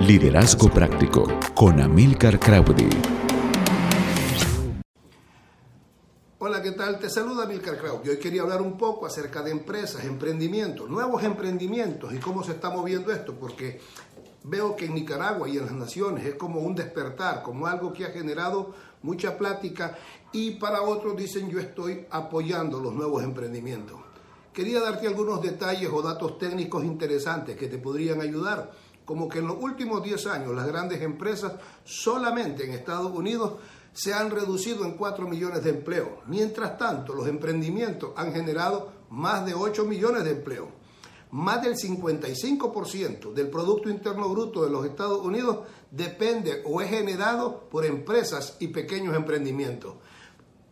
Liderazgo Práctico con Amilcar Crowdy. Hola, ¿qué tal? Te saluda Amilcar Crowdy. Hoy quería hablar un poco acerca de empresas, emprendimientos, nuevos emprendimientos y cómo se está moviendo esto, porque veo que en Nicaragua y en las naciones es como un despertar, como algo que ha generado mucha plática y para otros dicen yo estoy apoyando los nuevos emprendimientos. Quería darte algunos detalles o datos técnicos interesantes que te podrían ayudar, como que en los últimos 10 años las grandes empresas solamente en Estados Unidos se han reducido en 4 millones de empleos. Mientras tanto, los emprendimientos han generado más de 8 millones de empleos más del 55% del Producto Interno Bruto de los Estados Unidos depende o es generado por empresas y pequeños emprendimientos.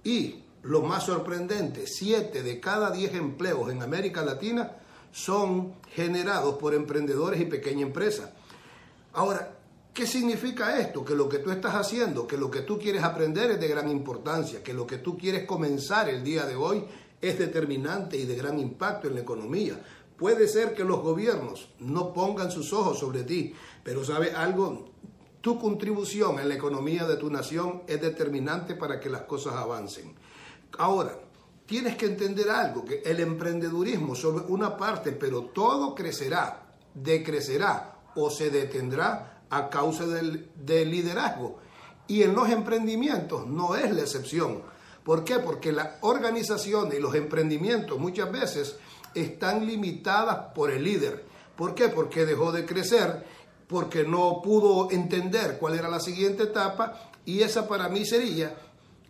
Y lo más sorprendente, 7 de cada 10 empleos en América Latina son generados por emprendedores y pequeñas empresas. Ahora, ¿qué significa esto? Que lo que tú estás haciendo, que lo que tú quieres aprender es de gran importancia, que lo que tú quieres comenzar el día de hoy es determinante y de gran impacto en la economía. Puede ser que los gobiernos no pongan sus ojos sobre ti, pero sabe algo, tu contribución en la economía de tu nación es determinante para que las cosas avancen. Ahora, tienes que entender algo, que el emprendedurismo sobre una parte, pero todo crecerá, decrecerá o se detendrá a causa del, del liderazgo. Y en los emprendimientos no es la excepción. ¿Por qué? Porque la organización y los emprendimientos muchas veces están limitadas por el líder. ¿Por qué? Porque dejó de crecer, porque no pudo entender cuál era la siguiente etapa y esa para mí sería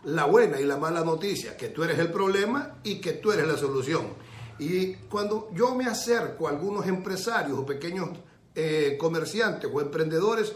la buena y la mala noticia, que tú eres el problema y que tú eres la solución. Y cuando yo me acerco a algunos empresarios o pequeños eh, comerciantes o emprendedores,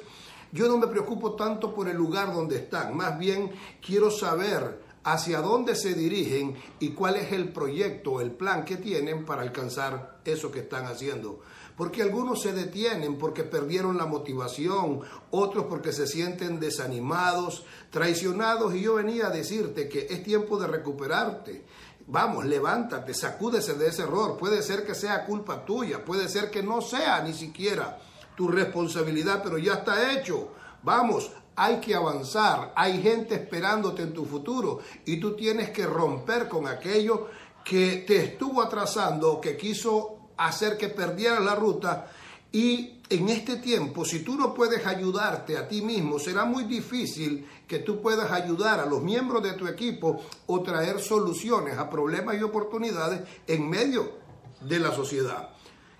yo no me preocupo tanto por el lugar donde están, más bien quiero saber hacia dónde se dirigen y cuál es el proyecto, el plan que tienen para alcanzar eso que están haciendo. Porque algunos se detienen porque perdieron la motivación, otros porque se sienten desanimados, traicionados. Y yo venía a decirte que es tiempo de recuperarte. Vamos, levántate, sacúdese de ese error. Puede ser que sea culpa tuya, puede ser que no sea ni siquiera tu responsabilidad, pero ya está hecho. Vamos, hay que avanzar, hay gente esperándote en tu futuro y tú tienes que romper con aquello que te estuvo atrasando, que quiso hacer que perdieras la ruta y en este tiempo, si tú no puedes ayudarte a ti mismo, será muy difícil que tú puedas ayudar a los miembros de tu equipo o traer soluciones a problemas y oportunidades en medio de la sociedad.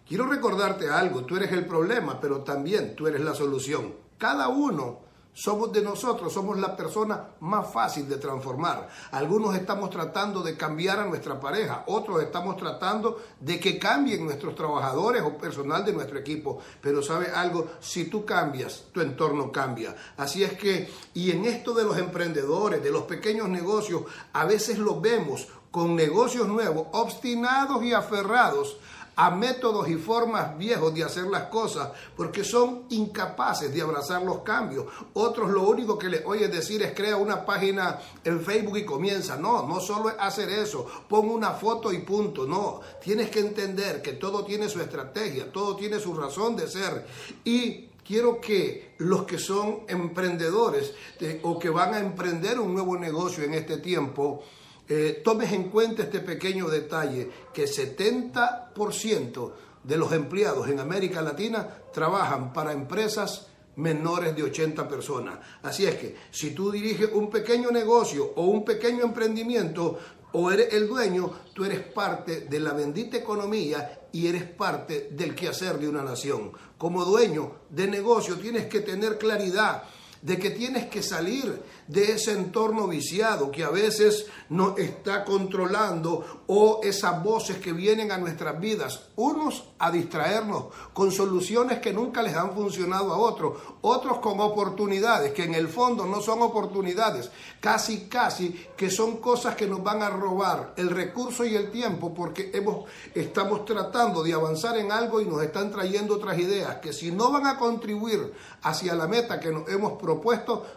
Quiero recordarte algo, tú eres el problema, pero también tú eres la solución. Cada uno somos de nosotros, somos la persona más fácil de transformar. Algunos estamos tratando de cambiar a nuestra pareja, otros estamos tratando de que cambien nuestros trabajadores o personal de nuestro equipo. Pero sabe algo, si tú cambias, tu entorno cambia. Así es que, y en esto de los emprendedores, de los pequeños negocios, a veces los vemos con negocios nuevos, obstinados y aferrados a métodos y formas viejos de hacer las cosas porque son incapaces de abrazar los cambios. Otros lo único que les oye decir es crea una página en Facebook y comienza. No, no solo es hacer eso, pon una foto y punto. No, tienes que entender que todo tiene su estrategia, todo tiene su razón de ser. Y quiero que los que son emprendedores o que van a emprender un nuevo negocio en este tiempo, eh, tomes en cuenta este pequeño detalle, que 70% de los empleados en América Latina trabajan para empresas menores de 80 personas. Así es que si tú diriges un pequeño negocio o un pequeño emprendimiento o eres el dueño, tú eres parte de la bendita economía y eres parte del quehacer de una nación. Como dueño de negocio tienes que tener claridad de que tienes que salir de ese entorno viciado que a veces nos está controlando o esas voces que vienen a nuestras vidas, unos a distraernos con soluciones que nunca les han funcionado a otros, otros con oportunidades que en el fondo no son oportunidades, casi casi que son cosas que nos van a robar el recurso y el tiempo porque hemos, estamos tratando de avanzar en algo y nos están trayendo otras ideas que si no van a contribuir hacia la meta que nos hemos propuesto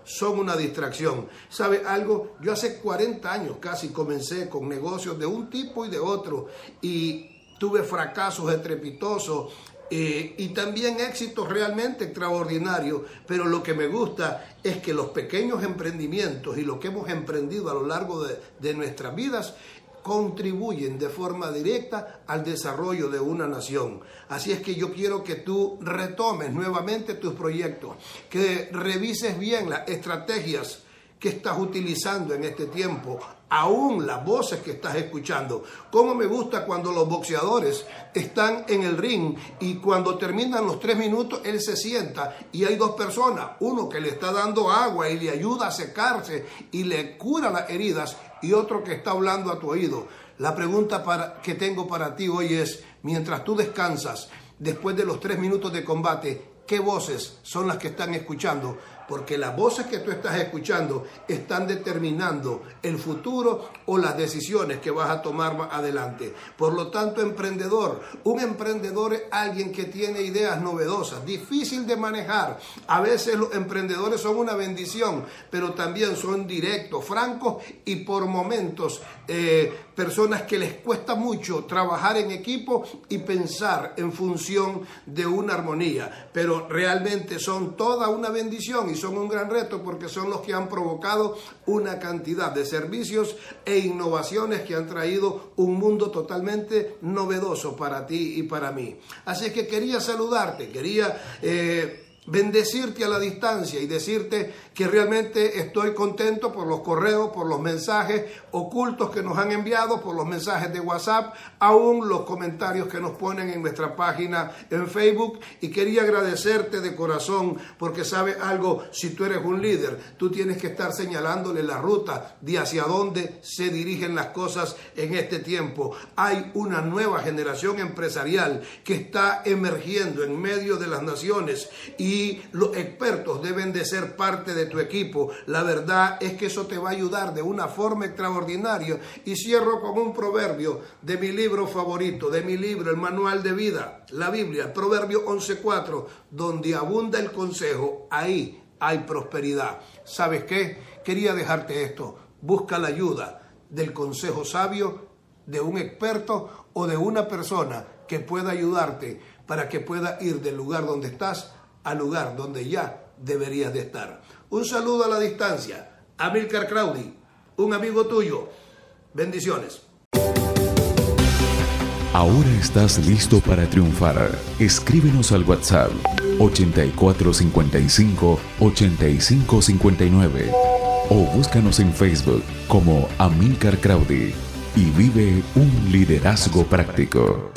son una distracción. ¿Sabe algo? Yo hace 40 años casi comencé con negocios de un tipo y de otro y tuve fracasos estrepitosos eh, y también éxitos realmente extraordinarios, pero lo que me gusta es que los pequeños emprendimientos y lo que hemos emprendido a lo largo de nuestras vidas contribuyen de forma directa al desarrollo de una nación. Así es que yo quiero que tú retomes nuevamente tus proyectos, que revises bien las estrategias que estás utilizando en este tiempo, aún las voces que estás escuchando. Cómo me gusta cuando los boxeadores están en el ring y cuando terminan los tres minutos, él se sienta y hay dos personas, uno que le está dando agua y le ayuda a secarse y le cura las heridas y otro que está hablando a tu oído. La pregunta que tengo para ti hoy es, mientras tú descansas, después de los tres minutos de combate, ¿qué voces son las que están escuchando? Porque las voces que tú estás escuchando están determinando el futuro o las decisiones que vas a tomar más adelante. Por lo tanto, emprendedor, un emprendedor es alguien que tiene ideas novedosas, difícil de manejar. A veces los emprendedores son una bendición, pero también son directos, francos y por momentos eh, personas que les cuesta mucho trabajar en equipo y pensar en función de una armonía, pero realmente son toda una bendición y son un gran reto porque son los que han provocado una cantidad de servicios e innovaciones que han traído un mundo totalmente novedoso para ti y para mí. Así que quería saludarte, quería... Eh, bendecirte a la distancia y decirte que realmente estoy contento por los correos, por los mensajes ocultos que nos han enviado, por los mensajes de WhatsApp, aún los comentarios que nos ponen en nuestra página en Facebook. Y quería agradecerte de corazón porque sabe algo, si tú eres un líder, tú tienes que estar señalándole la ruta de hacia dónde se dirigen las cosas en este tiempo. Hay una nueva generación empresarial que está emergiendo en medio de las naciones y los expertos deben de ser parte de tu equipo. La verdad es que eso te va a ayudar de una forma extraordinaria. Y cierro con un proverbio de mi libro favorito, de mi libro, el manual de vida, la Biblia, proverbio 11.4, donde abunda el consejo, ahí hay prosperidad. ¿Sabes qué? Quería dejarte esto. Busca la ayuda del consejo sabio, de un experto o de una persona que pueda ayudarte para que pueda ir del lugar donde estás al lugar donde ya deberías de estar. Un saludo a la distancia. Amilcar Claudi, un amigo tuyo. Bendiciones. Ahora estás listo para triunfar. Escríbenos al WhatsApp 8455 8559 o búscanos en Facebook como Amilcar Crowdy y vive un liderazgo práctico.